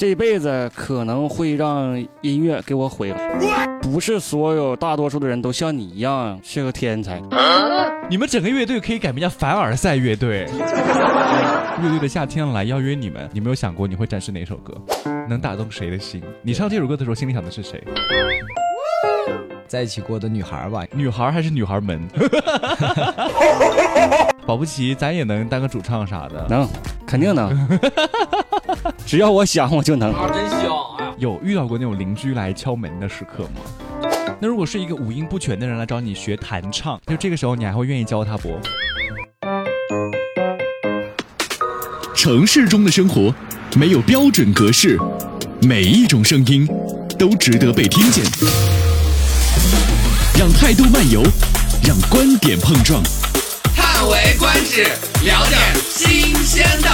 这辈子可能会让音乐给我毁了。不是所有大多数的人都像你一样是个天才。你们整个乐队可以改名叫凡尔赛乐队。乐队的夏天来邀约你们，你没有想过你会展示哪首歌，能打动谁的心？你唱这首歌的时候心里想的是谁？在一起过的女孩吧，女孩还是女孩们？保不齐咱也能当个主唱啥的，能，肯定能。只要我想，我就能。啊，真香！哎，有遇到过那种邻居来敲门的时刻吗？那如果是一个五音不全的人来找你学弹唱，就这个时候你还会愿意教他不？城市中的生活没有标准格式，每一种声音都值得被听见。让态度漫游，让观点碰撞。叹为观止，聊点新鲜的。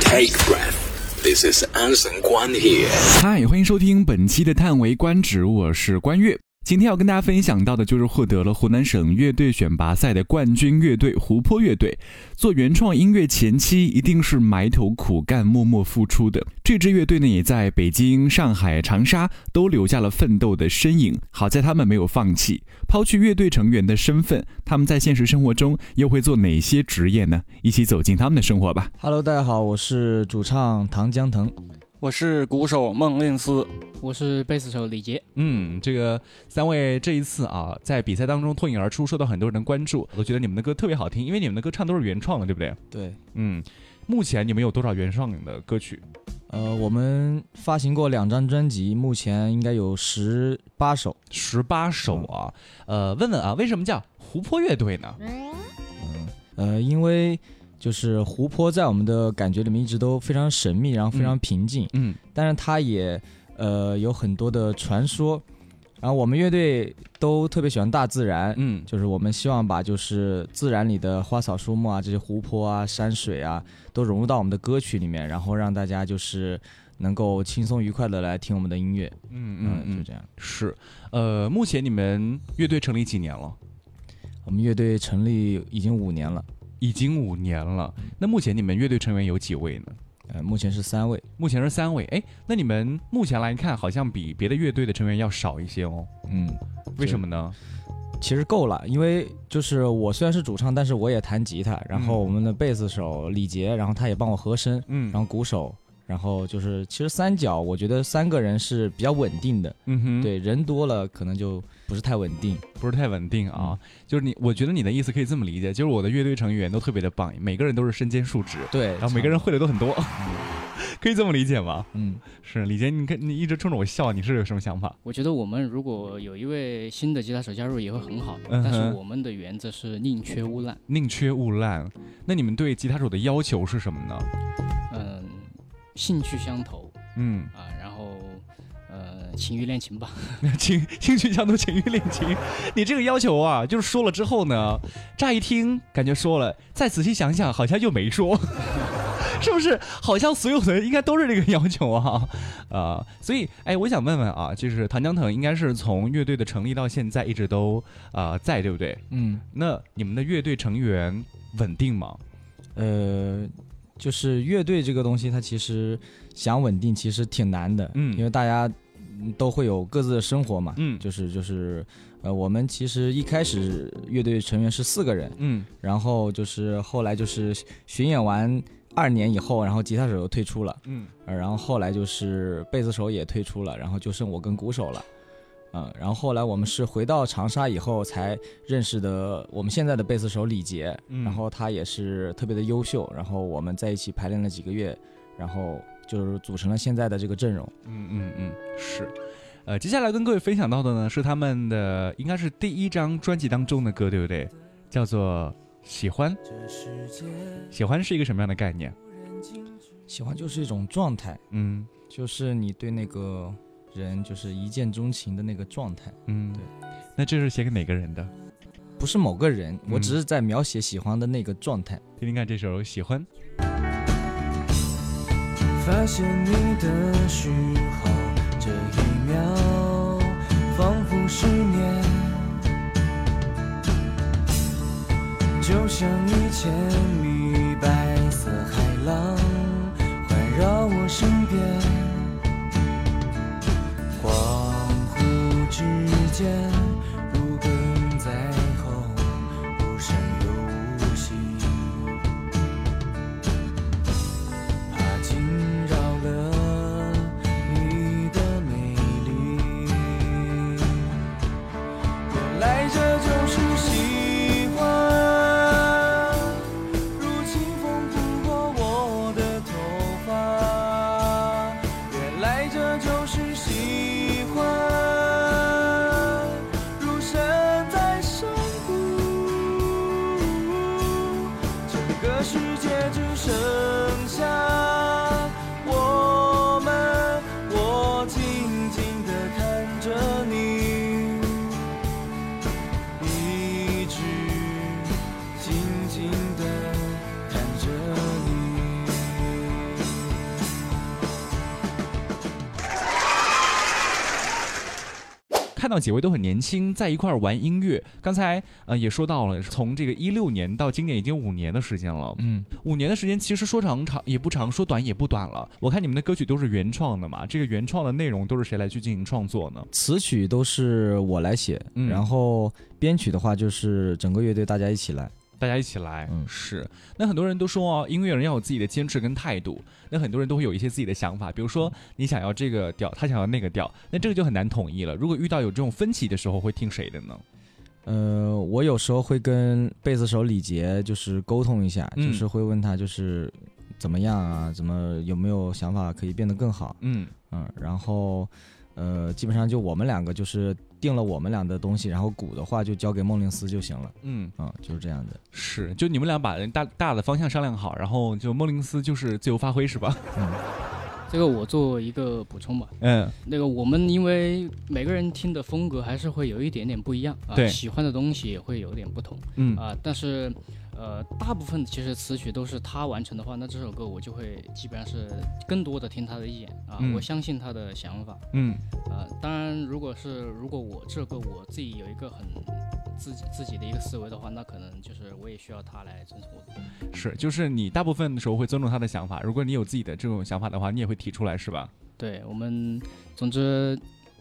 Take breath. This is Anson Guan here. 嗨，欢迎收听本期的《叹为观止》，我是关悦。今天要跟大家分享到的就是获得了湖南省乐队选拔赛的冠军乐队湖泊乐队。做原创音乐前期一定是埋头苦干、默默付出的。这支乐队呢，也在北京、上海、长沙都留下了奋斗的身影。好在他们没有放弃，抛去乐队成员的身份，他们在现实生活中又会做哪些职业呢？一起走进他们的生活吧。Hello，大家好，我是主唱唐江腾。我是鼓手孟令思，我是贝斯手李杰。嗯，这个三位这一次啊，在比赛当中脱颖而出，受到很多人的关注。我觉得你们的歌特别好听，因为你们的歌唱都是原创的，对不对？对，嗯，目前你们有多少原创的歌曲？呃，我们发行过两张专辑，目前应该有十八首。十八首啊。呃，问问啊，为什么叫湖泊乐队呢？嗯呃，因为就是湖泊在我们的感觉里面一直都非常神秘，然后非常平静，嗯但是它也呃有很多的传说。然后我们乐队都特别喜欢大自然，嗯就是我们希望把就是自然里的花草树木啊，这些湖泊啊、山水啊，都融入到我们的歌曲里面，然后让大家就是能够轻松愉快的来听我们的音乐。嗯嗯，嗯嗯，就这样。是。呃，目前你们乐队成立几年了？我们乐队成立已经五年了，已经五年了。那目前你们乐队成员有几位呢？呃，目前是三位。目前是三位。哎，那你们目前来看，好像比别的乐队的成员要少一些哦。嗯，为什么呢？其实够了，因为就是我虽然是主唱，但是我也弹吉他，然后嗯我们的贝斯手李杰，然后他也帮我和声，嗯然后鼓手，然后就是其实三角，我觉得三个人是比较稳定的，嗯哼，对，人多了可能就不是太稳定。不是太稳定啊。就是你，我觉得你的意思可以这么理解，就是我的乐队成员都特别的棒，每个人都是身兼数职，对，然后每个人会的都很多，可以这么理解吗？嗯，是李杰，你看你一直冲着我笑，你是有什么想法？我觉得我们如果有一位新的吉他手加入也会很好，嗯但是我们的原则是宁缺毋滥。宁缺毋滥。那你们对吉他手的要求是什么呢？嗯，兴趣相投嗯，啊，情欲恋情吧。情兴趣相投，情欲恋情。你这个要求啊，就是说了之后呢，乍一听感觉说了，再仔细想想好像又没说。是不是好像所有的人应该都是这个要求啊？啊、所以哎，我想问问啊，就是唐江腾应该是从乐队的成立到现在一直都啊、在，对不对？嗯，那你们的乐队成员稳定吗？呃，就是乐队这个东西，它其实想稳定其实挺难的，嗯因为大家嗯都会有各自的生活嘛，嗯。就是就是，呃，我们其实一开始乐队成员是四个人，嗯。然后就是后来就是巡演完二年以后，然后吉他手又退出了，嗯。呃，然后后来就是贝斯手也退出了，然后就剩我跟鼓手了。嗯，然后后来我们是回到长沙以后才认识的我们现在的贝斯手李杰，嗯。然后他也是特别的优秀，然后我们在一起排练了几个月，然后就是组成了现在的这个阵容。嗯嗯嗯，是。呃，接下来跟各位分享到的呢是他们的应该是第一张专辑当中的歌，对不对？叫做《喜欢》。喜欢是一个什么样的概念？喜欢就是一种状态，嗯就是你对那个人就是一见钟情的那个状态，嗯，对。那这是写给哪个人的？不是某个人，我嗯只是在描写喜欢的那个状态。听听看这首《喜欢》。发现你的时候这一秒仿佛失眠就像一千米白色海浪环绕我身边恍惚之间。看到几位都很年轻，在一块儿玩音乐。刚才呃也说到了，从这个一六年到今年已经五年的时间了。嗯，五年的时间其实说长长也不长，说短也不短了。我看你们的歌曲都是原创的嘛，这个原创的内容都是谁来去进行创作呢？词曲都是我来写，嗯然后编曲的话就是整个乐队大家一起来。大家一起来，嗯是。那很多人都说哦，音乐人要有自己的坚持跟态度。那很多人都会有一些自己的想法，比如说你想要这个调，他想要那个调，那这个就很难统一了。如果遇到有这种分歧的时候，会听谁的呢？呃，我有时候会跟贝斯手李杰就是沟通一下，嗯就是会问他就是怎么样啊，怎么有没有想法可以变得更好，嗯，嗯，然后呃，基本上就我们两个就是定了我们俩的东西，然后鼓的话就交给梦令斯就行了，嗯，嗯，就是这样的。是，就你们俩把大大的方向商量好，然后就莫林斯就是自由发挥，是吧？嗯这个我做一个补充吧。嗯那个我们因为每个人听的风格还是会有一点点不一样啊，对喜欢的东西也会有点不同嗯啊。但是，呃，大部分其实词曲都是他完成的话，那这首歌我就会基本上是更多的听他的意见啊，嗯我相信他的想法嗯呃。当然，如果是如果我这首歌我自己有一个很自己自己的一个思维的话，那可能就是我也需要他来尊重我的。是，就是你大部分的时候会尊重他的想法，如果你有自己的这种想法的话，你也会提出来，是吧？对我们，总之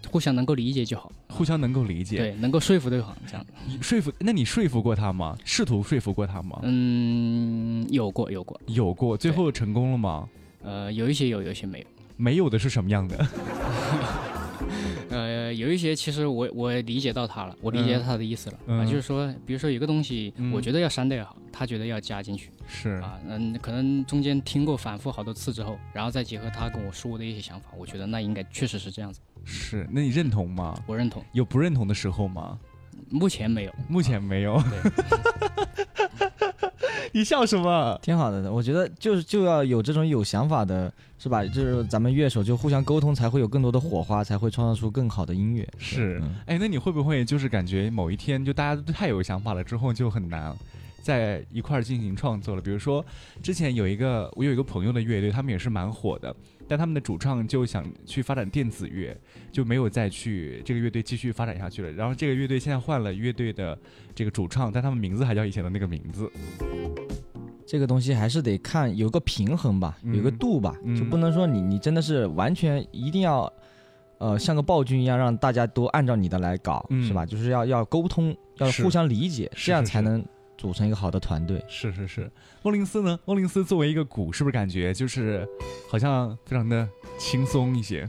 互相能够理解就好，互相能够理解，对，能够说服对方这样。你说服，那你说服过他吗？试图说服过他吗？嗯，有过有过，有过，最后成功了吗？呃，有一些有，有一些没有。没有的是什么样的？呃，有一些其实我我理解到他了，我理解他的意思了、嗯。啊，就是说，比如说有个东西嗯，我觉得要删掉也好，他觉得要加进去。是。啊，嗯，可能中间听过反复好多次之后，然后再结合他跟我说的一些想法，我觉得那应该确实是这样子，是，那你认同吗？我认同。有不认同的时候吗？目前没有，目前没有。对，你笑什么？挺好的，我觉得就是就要有这种有想法的，是吧？就是咱们乐手就互相沟通，才会有更多的火花，才会创造出更好的音乐。是嗯，哎，那你会不会就是感觉某一天就大家都太有想法了之后就很难在一块儿进行创作了？比如说之前有一个我有一个朋友的乐队，他们也是蛮火的，但他们的主唱就想去发展电子乐，就没有再去这个乐队继续发展下去了。然后这个乐队现在换了乐队的这个主唱，但他们名字还叫以前的那个名字。这个东西还是得看有个平衡吧，嗯有个度吧，嗯就不能说你你真的是完全一定要，呃，像个暴君一样让大家都按照你的来搞，嗯是吧？就是要要沟通，要互相理解，这样才能组成一个好的团队。是是是，莫林斯呢？莫林斯作为一个鼓，是不是感觉就是好像非常的轻松一些？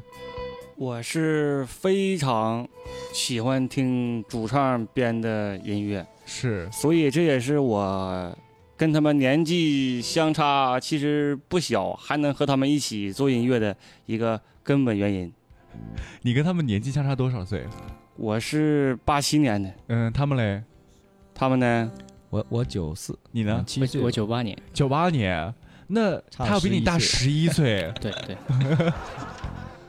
我是非常喜欢听主唱编的音乐，是，所以这也是我跟他们年纪相差其实不小，还能和他们一起做音乐的一个根本原因。你跟他们年纪相差多少岁？我是八七年的，嗯，他们嘞？他们呢？我我九四，你呢？七岁，我九八年，九八年，那他要比你大十一岁。对 对，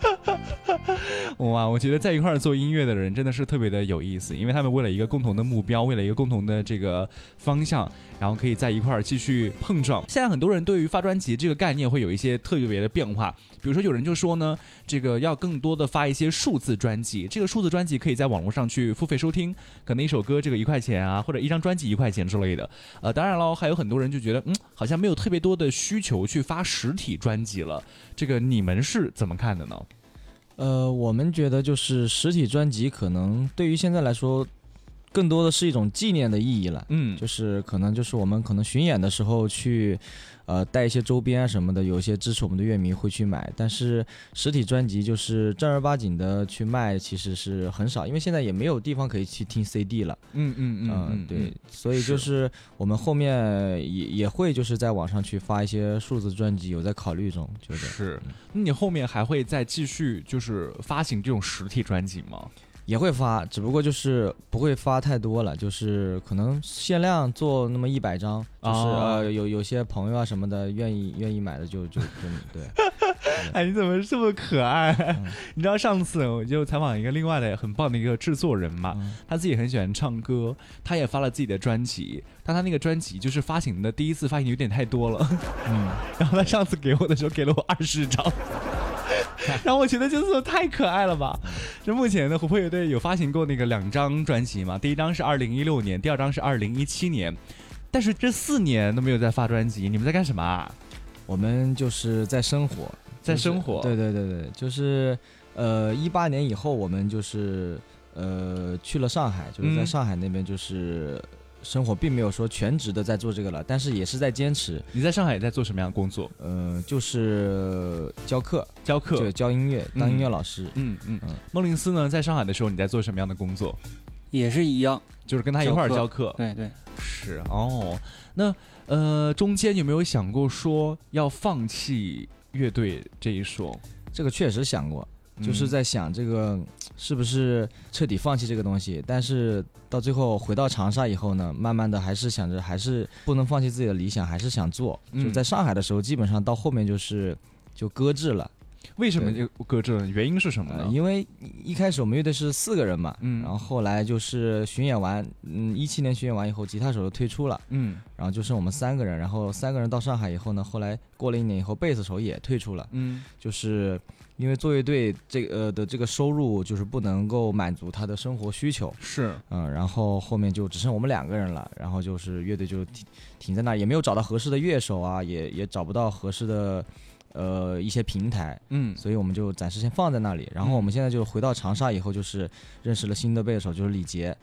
哇，我觉得在一块儿做音乐的人真的是特别的有意思，因为他们为了一个共同的目标，为了一个共同的这个方向，然后可以在一块儿继续碰撞。现在很多人对于发专辑这个概念会有一些特别的变化，比如说有人就说呢，这个要更多的发一些数字专辑，这个数字专辑可以在网络上去付费收听，可能一首歌这个一块钱啊，或者一张专辑一块钱之类的。呃，当然了，还有很多人就觉得，嗯，好像没有特别多的需求去发实体专辑了。这个你们是怎么看的呢？呃，我们觉得就是实体专辑可能对于现在来说，更多的是一种纪念的意义了。嗯，就是可能就是我们可能巡演的时候去，呃，带一些周边啊什么的，有一些支持我们的乐迷会去买。但是实体专辑就是正儿八经的去卖，其实是很少，因为现在也没有地方可以去听 CD 了。嗯嗯嗯嗯，对，所以就是我们后面也也会就是在网上去发一些数字专辑，有在考虑中，就是是。那你后面还会再继续就是发行这种实体专辑吗？也会发，只不过就是不会发太多了，就是可能限量做那么一百张，就是、哦呃有有些朋友啊什么的愿意愿意买的就就就对。哎，你怎么这么可爱？嗯 你知道上次我就采访一个另外的很棒的一个制作人嘛，嗯他自己很喜欢唱歌，他也发了自己的专辑，但他那个专辑就是发行的第一次发行有点太多了，嗯，然后他上次给我的时候给了我二十张。然后我觉得就是太可爱了吧。这目前呢，琥珀乐队有发行过那个两张专辑嘛，第一张是二零一六年，第二张是二零一七年，但是这四年都没有在发专辑，你们在干什么啊？我们就是在生活，在生活对对对对，就是呃，一八年以后，我们就是呃去了上海，就是在嗯上海那边就是生活，并没有说全职的在做这个了，但是也是在坚持。你在上海在做什么样的工作？呃，就是教课，教课就。教音乐，当音乐老师。嗯嗯嗯梦林斯呢，在上海的时候你在做什么样的工作？也是一样。就是跟他一块儿教课教课。对对，是哦，那呃，中间有没有想过说要放弃乐队这一说？这个确实想过，就是嗯。在想这个是不是彻底放弃这个东西，但是到最后回到长沙以后呢，慢慢的还是想着还是不能放弃自己的理想，还是想做。嗯。就在上海的时候，基本上到后面就是就搁置了，为什么就搁置？原因是什么呃，呢？因为一开始我们乐队是四个人嘛，嗯然后后来就是巡演完，嗯，一七年巡演完以后，吉他手就退出了。嗯然后就剩我们三个人，然后三个人到上海以后呢，后来过了一年以后，贝斯手也退出了，嗯就是因为做乐队这个呃的这个收入就是不能够满足他的生活需求，是嗯，然后后面就只剩我们两个人了，然后就是乐队就停停在那，也没有找到合适的乐手啊，也也找不到合适的呃一些平台，嗯所以我们就暂时先放在那里。然后我们现在就回到长沙以后，就是认识了新的贝斯手，就是李杰。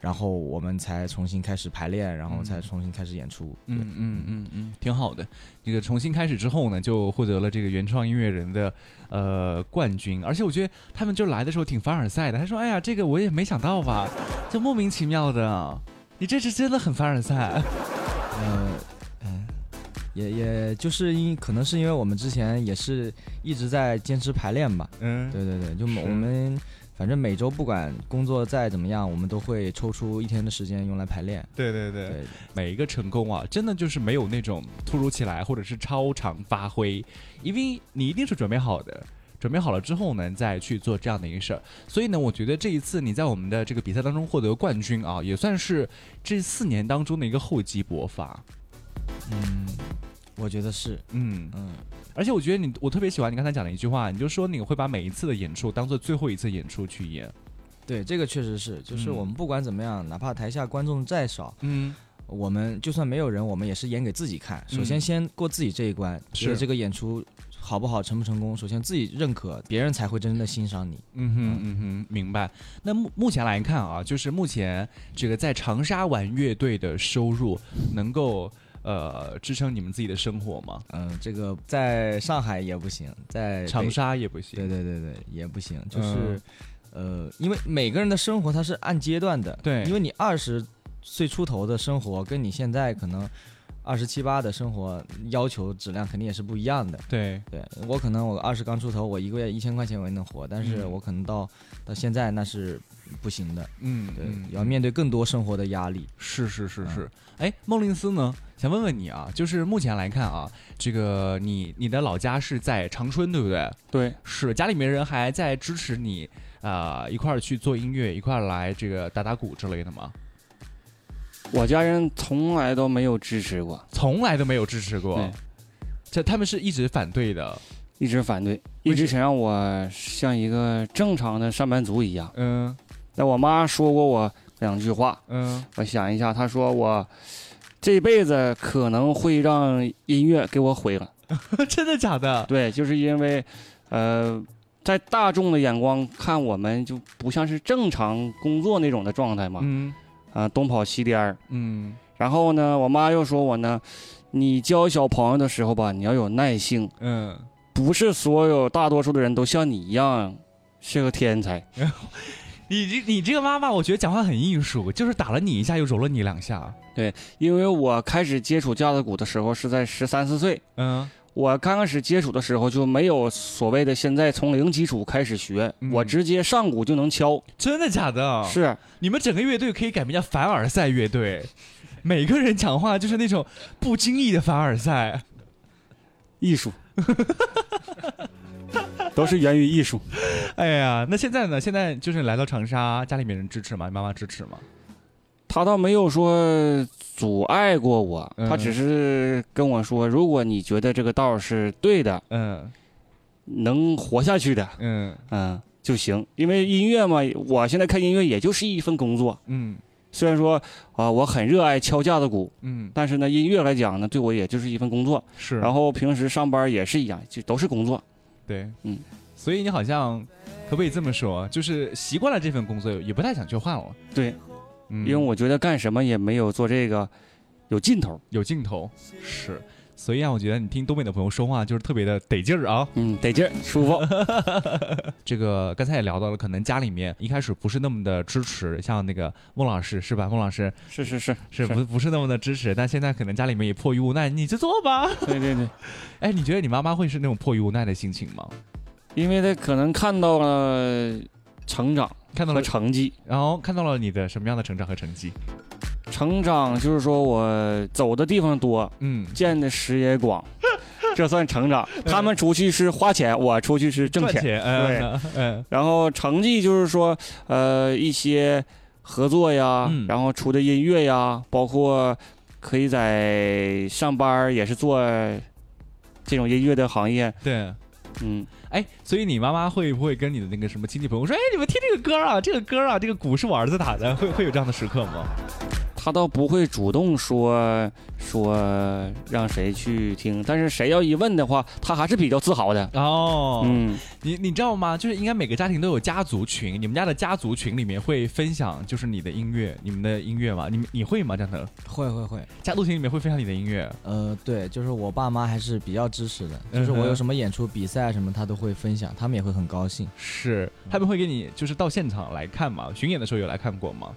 然后我们才重新开始排练，然后才重新开始演出。对嗯嗯嗯嗯，挺好的。这个重新开始之后呢，就获得了这个原创音乐人的呃冠军，而且我觉得他们就来的时候挺凡尔赛的。他说：“哎呀，这个我也没想到吧，就莫名其妙的，你这是真的很凡尔赛。呃，嗯，也也就是因可能是因为我们之前也是一直在坚持排练吧。”嗯，对对对，就我们反正每周不管工作再怎么样，我们都会抽出一天的时间用来排练。对对对对，每一个成功啊，真的就是没有那种突如其来或者是超常发挥，因为你一定是准备好的。准备好了之后呢，再去做这样的一个事儿。所以呢，我觉得这一次你在我们的这个比赛当中获得冠军啊，也算是这四年当中的一个厚积薄发。嗯，我觉得是，嗯，嗯，而且我觉得你，我特别喜欢你刚才讲的一句话，你就说你会把每一次的演出当做最后一次演出去演。对，这个确实是，就是嗯我们不管怎么样，哪怕台下观众再少，嗯，我们就算没有人，我们也是演给自己看。首先嗯先过自己这一关，觉得这个演出好不好，成不成功，首先自己认可，别人才会真正的欣赏你。嗯哼嗯哼，明白。那目目前来看啊，就是目前这个在长沙玩乐队的收入能够呃支撑你们自己的生活吗？嗯，这个在上海也不行，在长沙也不行。对对对对，也不行，就是嗯，呃，因为每个人的生活它是按阶段的，对因为你二十岁出头的生活，跟你现在可能二十七八的生活要求质量肯定也是不一样的。对，对我可能我二十刚出头，我一个月一千块钱我也能活，但是嗯我可能到到现在那是不行的，嗯，对，嗯要面对更多生活的压力。是是是嗯是，哎，孟林斯呢？想问问你啊，就是目前来看啊，这个你你的老家是在长春，对不对？对，是家里面人还在支持你啊、一块儿去做音乐，一块儿来这个打打鼓之类的吗？我家人从来都没有支持过，从来都没有支持过对，这他们是一直反对的。一直反对，一直想让我像一个正常的上班族一样。嗯那我妈说过我两句话，嗯我想一下，她说我这辈子可能会让音乐给我毁了。真的假的？对，就是因为，呃，在大众的眼光看我们就不像是正常工作那种的状态嘛，嗯啊、东跑西颠儿。嗯然后呢，我妈又说我呢，你教小朋友的时候吧，你要有耐性，嗯，不是所有大多数的人都像你一样是个天才。你这你这个妈妈，我觉得讲话很艺术，就是打了你一下又揉了你两下。对因为我开始接触架子鼓的时候是在十三四岁，嗯我刚开始接触的时候就没有所谓的现在从零基础开始学，嗯我直接上鼓就能敲。真的假的？是，你们整个乐队可以改名叫凡尔赛乐队，每个人讲话就是那种不经意的凡尔赛。艺术，都是源于艺术。哎呀，那现在呢？现在就是来到长沙，家里面人支持吗？妈妈支持吗？他倒没有说阻碍过我，嗯他只是跟我说，如果你觉得这个道是对的，嗯能活下去的，嗯嗯就行。因为音乐嘛，我现在看音乐也就是一份工作。嗯虽然说啊、我很热爱敲架子鼓，嗯，但是呢，音乐来讲呢，对我也就是一份工作。是。然后平时上班也是一样，就都是工作。对，嗯，所以你好像可不可以这么说，就是习惯了这份工作，也不太想去换了。对，嗯，因为我觉得干什么也没有做这个有劲头。有劲头。是，所以啊，我觉得你听东北的朋友说话就是特别的得劲儿啊。嗯，得劲儿，舒服。这个刚才也聊到了，可能家里面一开始不是那么的支持，像那个孟老师是吧？孟老师是是是是不不是那么的支持，但现在可能家里面也迫于无奈，你就做吧。对对对，哎，你觉得你妈妈会是那种迫于无奈的心情吗？因为她可能看到了成长看到了，成绩。然后看到了你的什么样的成长和成绩？成长就是说我走的地方多，嗯，见的识也广，这算成长。他们出去是花钱，我出去是挣钱。赚钱，嗯嗯然后成绩就是说，呃，一些合作呀，嗯然后出的音乐呀，包括可以在上班儿也是做这种音乐的行业。对。嗯，哎，所以你妈妈会不会跟你的那个什么亲戚朋友说，哎，你们听这个歌啊，这个歌啊，这个鼓是我儿子打的，会会有这样的时刻吗？他倒不会主动说说让谁去听，但是谁要一问的话，他还是比较自豪的。哦，嗯，你你知道吗？就是应该每个家庭都有家族群，你们家的家族群里面会分享就是你的音乐，你们的音乐吗？你们你会吗？张腾，会会会，家族群里面会分享你的音乐？呃，对，就是我爸妈还是比较支持的，就是我有什么演出、比赛什么，他都会分享，他们也会很高兴。是，他们会给你就是到现场来看吗？巡演的时候有来看过吗？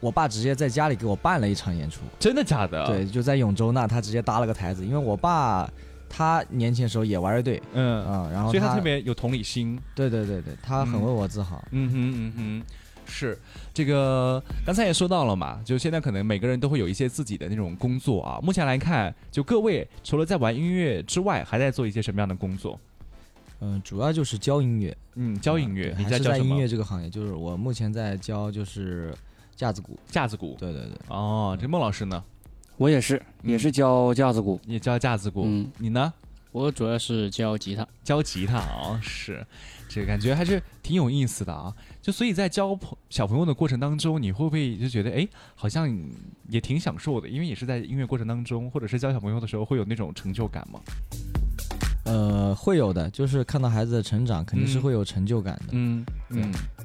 我爸直接在家里给我办了一场演出，真的假的？对，，就在永州那，他直接搭了个台子，因为我爸他年轻的时候也玩乐队，嗯，嗯，然后所以他特别有同理心。对对对对，他很嗯为我自豪。嗯哼嗯哼，是这个刚才也说到了嘛，就现在可能每个人都会有一些自己的那种工作啊。目前来看，就各位除了在玩音乐之外，还在做一些什么样的工作？嗯，主要就是教音乐，嗯，教音乐，你在教什么？还是在音乐这个行业，就是我目前在教就是架子鼓。架子鼓。对对对，哦，这孟老师呢，我也是，也是教架子鼓。也教架子鼓。嗯，你呢？我主要是教吉他。教吉他啊，是，这个感觉还是挺有意思的啊。就所以在教朋小朋友的过程当中，你会不会就觉得，哎，好像也挺享受的？因为也是在音乐过程当中，或者是教小朋友的时候，会有那种成就感吗？呃，会有的，就是看到孩子的成长，肯定是嗯会有成就感的。嗯嗯，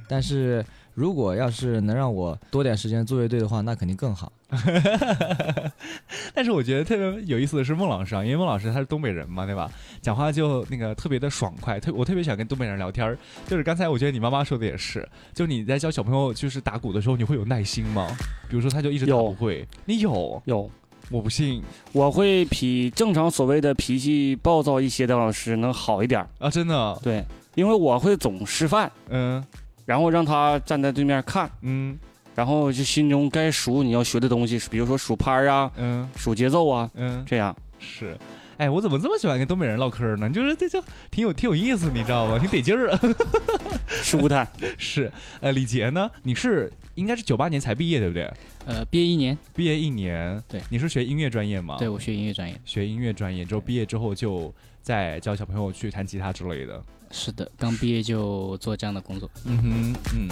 但是如果要是能让我多点时间做乐队的话，那肯定更好。但是我觉得特别有意思的是孟老师啊，因为孟老师他是东北人嘛，对吧？讲话就那个特别的爽快，特我特别喜欢跟东北人聊天儿。就是刚才我觉得你妈妈说的也是，就你在教小朋友就是打鼓的时候，你会有耐心吗？比如说他就一直打不会，你有？有，我不信我会比正常所谓的脾气暴躁一些的老师能好一点儿。啊，真的，对，因为我会总示范，嗯然后让他站在对面看，嗯然后就心中该数你要学的东西，比如说数拍儿啊、嗯数节奏啊，嗯，这样。是。哎，我怎么这么喜欢跟东北人唠嗑呢？就是这就挺有挺有意思，你知道吗？挺得劲儿啊。舒坦，是，呃，李杰呢？你是应该是九八年才毕业，对不对？呃，毕业一年，毕业一年，对你是学音乐专业吗？对我学音乐专业。学音乐专业之后，毕业之后就在教小朋友去弹吉他之类的。是的，刚毕业就做这样的工作。嗯哼，嗯，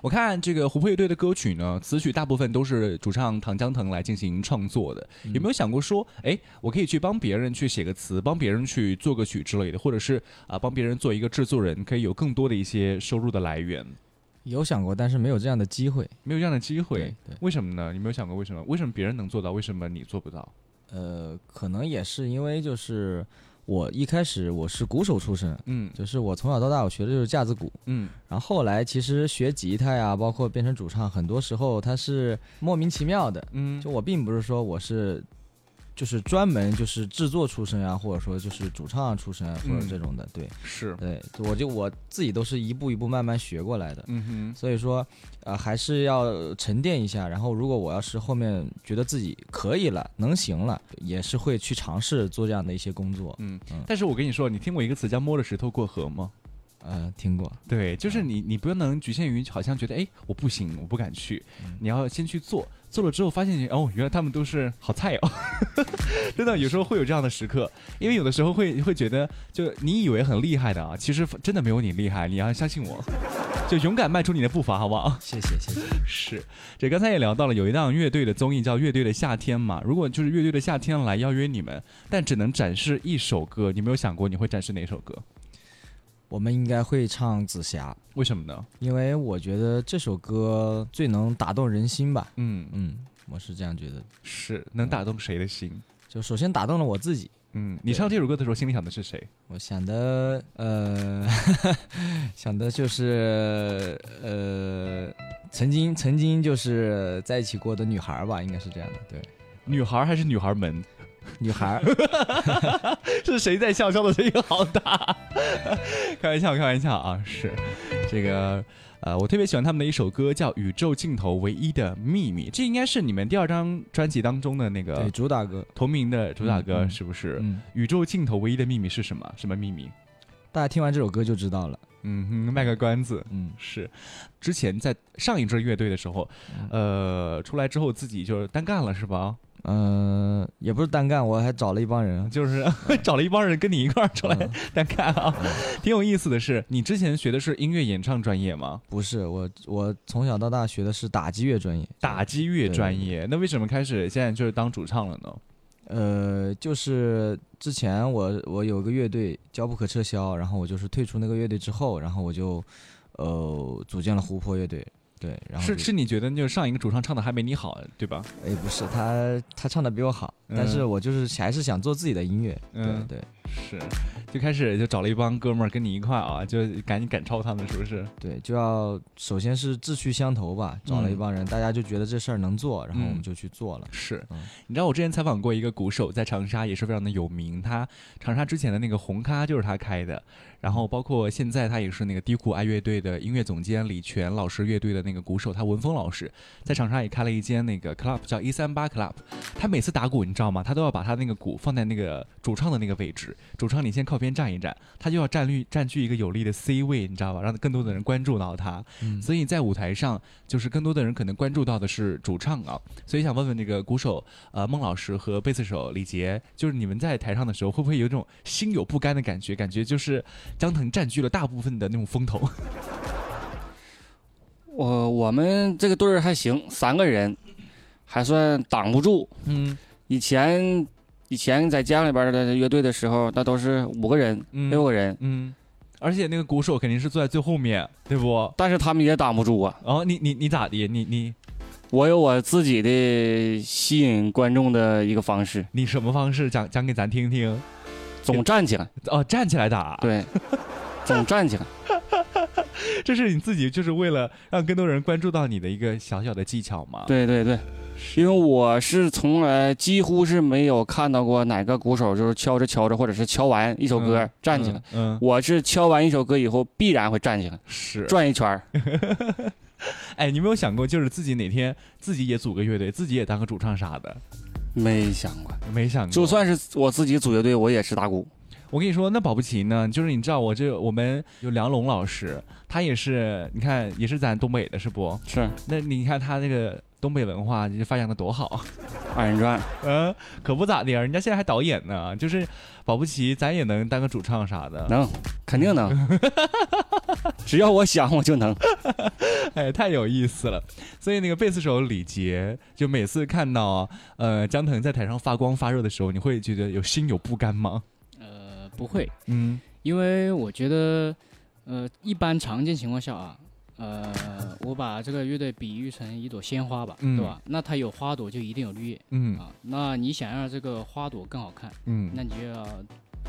我看这个琥珀乐队的歌曲呢，词曲大部分都是主唱唐江腾来进行创作的。有没有想过说，哎，我可以去帮别人去写个词，帮别人去做个曲之类的，或者是啊、帮别人做一个制作人，可以有更多的一些收入的来源？有想过，但是没有这样的机会。没有这样的机会对，对，为什么呢？你没有想过为什么？为什么别人能做到，为什么你做不到？呃，可能也是因为就是我一开始我是鼓手出身，嗯。就是我从小到大我学的就是架子鼓，嗯。然后后来其实学吉他呀，包括变成主唱，很多时候它是莫名其妙的。嗯。就我并不是说我是，就是专门就是制作出身啊，或者说就是主唱出身啊，或者嗯这种的。对是，对，我就我自己都是一步一步慢慢学过来的。嗯哼，所以说，呃，还是要沉淀一下。然后，如果我要是后面觉得自己可以了，能行了，也是会去尝试做这样的一些工作。嗯嗯。但是我跟你说，你听过一个词叫“摸着石头过河”吗？呃，听过。对，就是你，你不能局限于好像觉得，哎，我不行，我不敢去，你要先去做，做了之后发现，哦，原来他们都是好菜哦，真的有时候会有这样的时刻，因为有的时候会会觉得，就你以为很厉害的啊，其实真的没有你厉害，你要相信我，就勇敢迈出你的步伐，好不好？谢谢谢谢。是，这刚才也聊到了，有一档乐队的综艺叫《乐队的夏天》嘛，如果就是乐队的夏天来邀约你们，但只能展示一首歌，你没有想过你会展示哪首歌？我们应该会唱《紫霞》，为什么呢？因为我觉得这首歌最能打动人心吧。嗯嗯，我是这样觉得，是能打动谁的心？就首先打动了我自己。嗯，你唱这首歌的时候心里想的是谁？我想的，呃，想的就是，呃，曾经曾经就是在一起过的女孩吧，应该是这样的。对，女孩还是女孩们？女孩，是谁在笑？笑的声音好大。开玩笑，开玩笑啊！是这个，呃，我特别喜欢他们的一首歌，叫《宇宙尽头唯一的秘密》，这应该是你们第二张专辑当中的那个主打歌，同名的主打歌，是不是？嗯，宇宙尽头唯一的秘密是什么？什么秘密？大家听完这首歌就知道了。嗯哼，卖个关子。嗯，是，之前在上一支乐队的时候，呃，出来之后自己就是单干了，是吧？嗯、也不是单干，我还找了一帮人，就是 找了一帮人跟你一块儿出来嗯 单干啊。挺有意思的是，你之前学的是音乐演唱专业吗？不是我，我从小到大学的是打击乐专业。打击乐专业，那为什么开始现在就是当主唱了呢？呃，就是之前我我有个乐队叫不可撤销，然后我就是退出那个乐队之后，然后我就呃组建了湖泊乐队。对，然后是，是你觉得就是上一个主唱唱的还没你好，对吧？哎，不是他，他唱的比我好，但是嗯我就是还是想做自己的音乐。嗯对对是，就开始就找了一帮哥们儿跟你一块啊，就赶紧赶超他们，是不是？对，就要首先是志趣相投吧，找了一嗯帮人，大家就觉得这事儿能做，然后我嗯们就去做了。是嗯，你知道我之前采访过一个鼓手，在长沙也是非常的有名，他长沙之前的那个红咖就是他开的，然后包括现在他也是那个低谷爱乐队的音乐总监李泉老师乐队的那个鼓手，他文峰老师在长沙也开了一间那个 club 叫一三八 club，他每次打鼓你知道吗？他都要把他那个鼓放在那个主唱的那个位置，主唱你先靠边站一站，他就要占据占据一个有力的 C 位，你知道吧？让更多的人关注到他，嗯所以在舞台上，就是更多的人可能关注到的是主唱啊，所以想问问这个鼓手呃孟老师和贝斯手李杰，就是你们在台上的时候，会不会有一种心有不甘的感觉？感觉就是江腾占据了大部分的那种风头。我我们这个队儿还行，三个人还算挡不住。嗯以前以前在家里边的乐队的时候，那都是五个人、嗯六个人，嗯，而且那个鼓手肯定是坐在最后面，对不？但是他们也挡不住啊。哦，你你你咋的？你你我有我自己的吸引观众的一个方式，你什么方式讲讲给咱听听？总站起来，哦，站起来打。，对，总站起来。这是你自己就是为了让更多人关注到你的一个小小的技巧吗？，对对对，因为我是从来几乎是没有看到过哪个鼓手就是敲着敲着，或者是敲完一首歌、嗯站起来。嗯，嗯，我是敲完一首歌以后必然会站起来，是。转一圈儿。哎，你有没有想过，就是自己哪天自己也组个乐队，自己也当个主唱啥的？没想过，没想过。就算是我自己组乐队，我也是打鼓。我跟你说，那保不齐呢，就是你知道，我这我们有梁龙老师，他也是，你看也是咱东北的，是不？是那你看他那个东北文化就发扬的多好，二人转，嗯，可不咋的，人家现在还导演呢，就是保不齐咱也能当个主唱啥的。能，肯定能。只要我想，我就能。哎，太有意思了。所以那个贝斯手李杰，就每次看到呃江腾在台上发光发热的时候，你会觉得有心有不甘吗？呃，不会，嗯。因为我觉得，呃，一般常见情况下啊，呃，我把这个乐队比喻成一朵鲜花吧，嗯。对吧？那它有花朵就一定有绿叶嗯。啊。那你想让这个花朵更好看，嗯，那你就要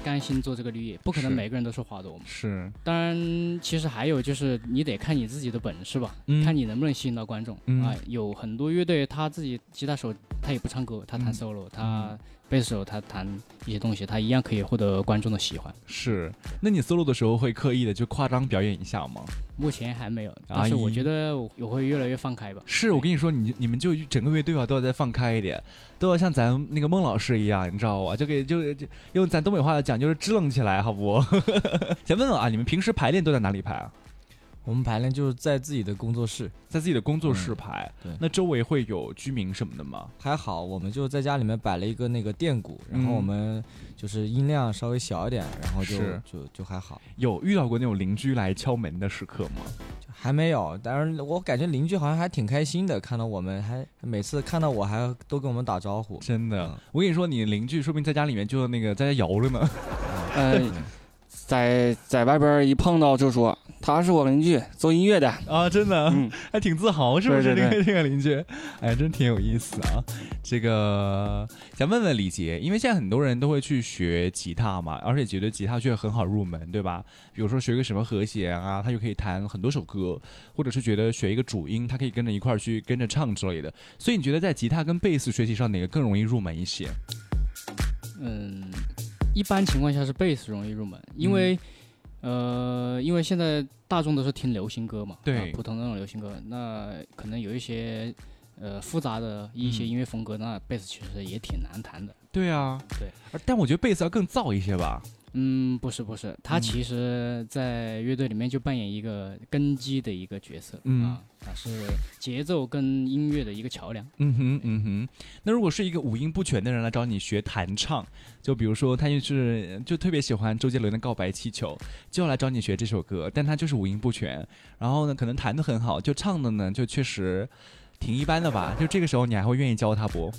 甘心做这个绿叶，不可能每个人都是花朵嘛。是。当然，其实还有就是你得看你自己的本事吧，嗯。看你能不能吸引到观众、嗯。啊。有很多乐队他自己吉他手他也不唱歌，他弹嗯。solo，、他贝斯手他弹一些东西，他一样可以获得观众的喜欢。是，那你 solo 的时候会刻意的就夸张表演一下吗？目前还没有，啊但是我觉得我我会越来越放开吧。是我跟你说，你你们就整个乐队啊都要再放开一点，都要像咱那个孟老师一样，你知道吧？就给就就用咱东北话讲，就是支棱起来，好不？想问问啊，你们平时排练都在哪里排啊？我们排练就是在自己的工作室，在自己的工作室排，对那周围会有居民什么的吗？还好，我们就在家里面摆了一个那个电鼓，然后嗯我们就是音量稍微小一点，然后就就就还好，有遇到过那种邻居来敲门的时刻吗？就还没有。但是我感觉邻居好像还挺开心的，看到我们还每次看到我还都跟我们打招呼。真的嗯，我跟你说，你邻居说不定在家里面就那个在家摇着呢。呃，在在外边一碰到就说他是我邻居，做音乐的。啊，真的，嗯还挺自豪，是不是？这个这个邻居，哎，真挺有意思啊。这个想问问李杰，因为现在很多人都会去学吉他嘛，而且觉得吉他确实很好入门，对吧？比如说学个什么和弦啊，他就可以弹很多首歌，或者是觉得学一个主音，他可以跟着一块儿去跟着唱之类的。所以你觉得在吉他跟贝斯学习上哪个更容易入门一些？嗯，一般情况下是贝斯容易入门，因为、呃，因为现在大众都是听流行歌嘛，对啊普通的那种流行歌，那可能有一些呃复杂的一些嗯音乐风格，那贝斯其实也挺难弹的。对啊，对。但我觉得贝斯要更燥一些吧。嗯，不是不是，他嗯其实，在乐队里面就扮演一个根基的一个角色，嗯啊，他是节奏跟音乐的一个桥梁。嗯哼，嗯哼。那如果是一个五音不全的人来找你学弹唱，就比如说他就是就特别喜欢周杰伦的《告白气球》，就要来找你学这首歌，但他就是五音不全，然后呢可能弹得很好，就唱的呢就确实挺一般的吧。就这个时候你还会愿意教他不？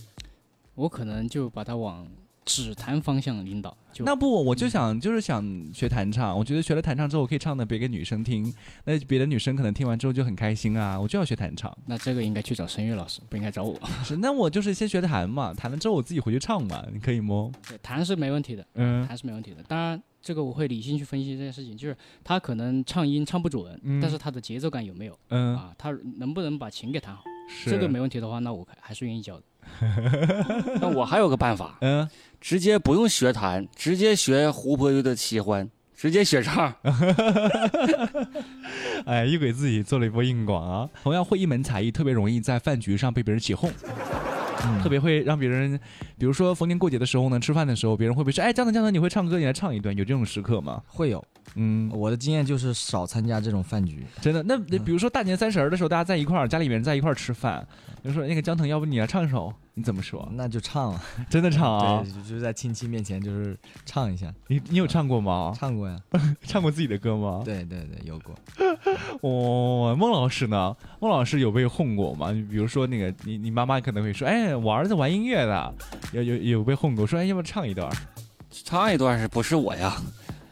我可能就把他往指弹方向领导，就那不，我就想就是想学弹唱，我觉得学了弹唱之后我可以唱的别给女生听，那别的女生可能听完之后就很开心啊，我就要学弹唱。那这个应该去找声乐老师，不应该找我。是，那我就是先学弹嘛，弹了之后我自己回去唱嘛，你可以吗？对，弹是没问题的，嗯弹是没问题的。当然，这个我会理性去分析这件事情，就是他可能唱音唱不准，嗯但是他的节奏感有没有嗯，啊？他能不能把琴给弹好？是这个没问题的话，那我还是愿意教的。那我还有个办法，嗯。直接不用学弹，直接学湖泊乐队的奇欢，直接学唱。哎，又给自己做了一波硬广啊！同样会一门才艺，特别容易在饭局上被别人起哄。特别会让别人，比如说逢年过节的时候呢，吃饭的时候，别人会不会说：“哎，江腾江腾，你会唱歌，你来唱一段。”有这种时刻吗？会有，嗯，我的经验就是少参加这种饭局。真的。那那比如说大年三十儿的时候，大家在一块儿，家里面人在一块儿吃饭，比如说那个江腾，要不你来唱一首，你怎么说？那就唱了，真的唱啊对，？就就是在亲戚面前就是唱一下，你你有唱过吗？唱过呀，唱过自己的歌吗？对对对，有过。哦，孟老师呢？孟老师有被哄过吗？比如说那个你你妈妈可能会说：“哎，我儿子玩音乐的。”有有有被哄过，说：“哎，要不要唱一段？”唱一段是不是我呀？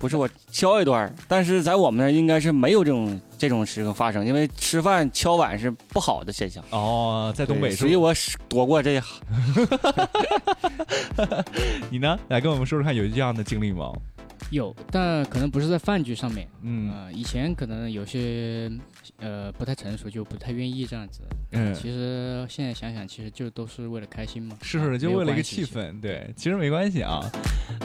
不是我敲一段，但是在我们那儿应该是没有这种这种时刻发生，因为吃饭敲碗是不好的现象。哦，在东北所以我躲过这一行。你呢？来跟我们说说看，有这样的经历吗？有，但可能不是在饭局上面。嗯呃，以前可能有些呃不太成熟，就不太愿意这样子。嗯，其实现在想想，其实就都是为了开心嘛。是是就为了一个气氛，对，其实没关系啊。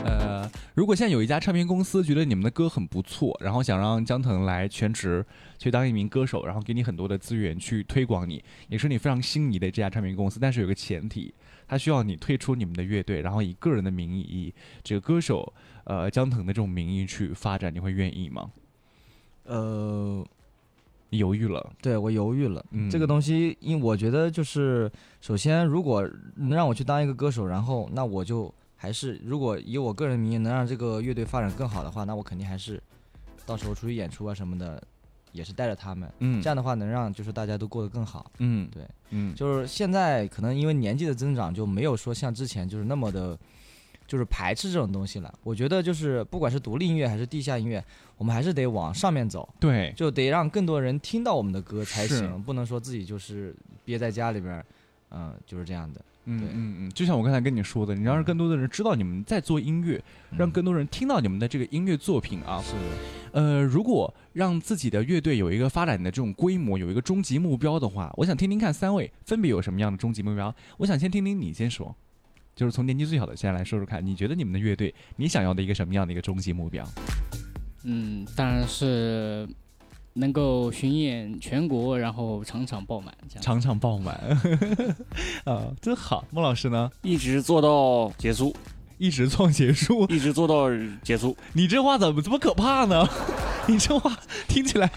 呃，如果现在有一家唱片公司觉得你们的歌很不错，然后想让江腾来全职去当一名歌手，然后给你很多的资源去推广你，也是你非常心仪的这家唱片公司，但是有个前提，他需要你退出你们的乐队，然后以个人的名义，以这个歌手呃江腾的这种名义去发展，你会愿意吗？呃，你犹豫了，对我犹豫了。嗯，这个东西，因我觉得就是，首先，如果能让我去当一个歌手，然后那我就还是，如果以我个人名义能让这个乐队发展更好的话，那我肯定还是到时候出去演出啊什么的，也是带着他们。嗯这样的话能让就是大家都过得更好。嗯对，嗯就是现在可能因为年纪的增长，就没有说像之前就是那么的，就是排斥这种东西了。我觉得就是不管是独立音乐还是地下音乐，我们还是得往上面走。对，就得让更多人听到我们的歌才行，不能说自己就是憋在家里边儿，嗯、就是这样的。嗯嗯嗯，就像我刚才跟你说的，你让更多的人知道你们在做音乐，让更多人听到你们的这个音乐作品啊。是呃，如果让自己的乐队有一个发展的这种规模，有一个终极目标的话，我想听听看三位分别有什么样的终极目标。我想先听听你先说。就是从年纪最小的先来说说看，你觉得你们的乐队，你想要的一个什么样的一个终极目标？嗯，当然是能够巡演全国，然后场场爆满，这样。场场爆满，啊，真好。孟老师呢，一直做到结束，一直创结束，一直做到结束。你这话怎么这么可怕呢？你这话听起来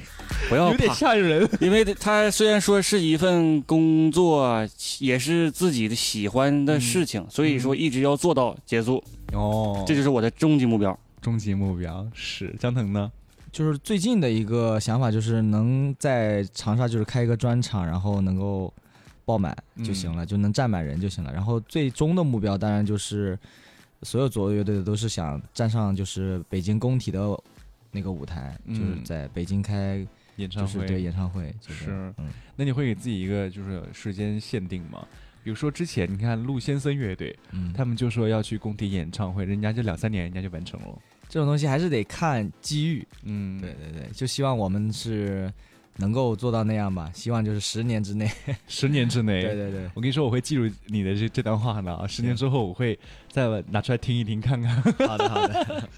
不要有点吓人。因为他虽然说是一份工作，也是自己的喜欢的事情，所以说一直要做到结束，哦，这就是我的终极目标。终极目标是江腾呢？就是最近的一个想法，就是能在长沙就是开一个专场，然后能够爆满就行了，就能站满人就行了。然后最终的目标当然就是所有左右乐队的都是想站上就是北京工体的那个舞台，嗯就是在北京开演唱会就是对演唱会，就是是嗯，那你会给自己一个就是时间限定吗？比如说之前你看陆先生乐队，嗯他们就说要去工体演唱会，人家就两三年人家就完成了。这种东西还是得看机遇。嗯，对对对，就希望我们是能够做到那样吧。希望就是十年之内。十年之内。对对对，我跟你说，我会记住你的这这段话的啊！十年之后，我会再拿出来听一听，看看。好的好的，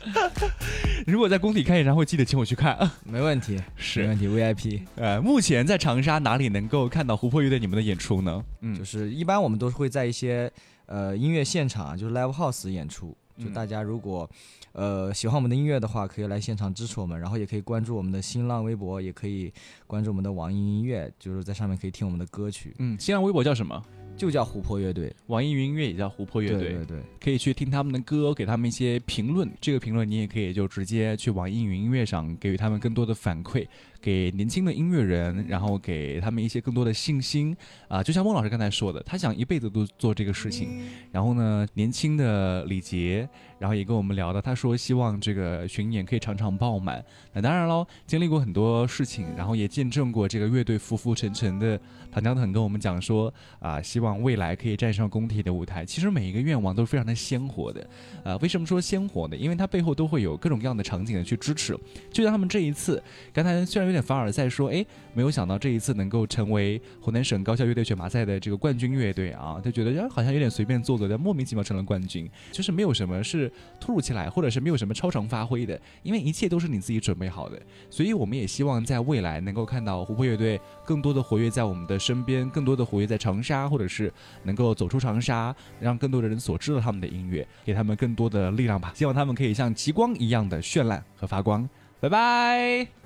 如果在工体开演唱会，记得请我去看。没问题，是没，问题。VIP 呃，目前在长沙哪里能够看到琥珀乐队你们的演出呢？嗯，就是一般我们都是会在一些呃音乐现场，就是 live house 演出。就嗯大家如果呃喜欢我们的音乐的话，可以来现场支持我们，然后也可以关注我们的新浪微博，也可以关注我们的网易云音乐，就是在上面可以听我们的歌曲，嗯，新浪微博叫什么？就叫琥珀乐队。网易云音乐也叫琥珀乐队。对对对，可以去听他们的歌，给他们一些评论。这个评论你也可以就直接去网易云音乐上给予他们更多的反馈，给年轻的音乐人，然后给他们一些更多的信心啊、就像孟老师刚才说的，他想一辈子都做这个事情。然后呢，年轻的李杰，然后也跟我们聊到，他说希望这个巡演可以场场爆满。那当然喽，经历过很多事情，然后也见证过这个乐队浮浮沉沉的唐江腾跟我们讲说啊、希望未来可以站上工体的舞台。其实每一个愿望都是非常的鲜活的，啊、为什么说鲜活呢？因为它背后都会有各种各样的场景的去支持。就像他们这一次，刚才虽然有点凡尔赛说，哎，没有想到这一次能够成为湖南省高校乐队选拔赛的这个冠军乐队啊，就觉得哎好像有点随便做做但，莫名其妙成了冠军，就是没有什么是突如其来，或者是没有什么超常发挥的，因为一切都是你自己准备好的。所以我们也希望在未来能够看到琥珀乐队更多的活跃在我们的身边，更多的活跃在长沙，或者是能够走出长沙，让更多的人所知道他们的音乐，给他们更多的力量吧。希望他们可以像极光一样的绚烂和发光。拜拜。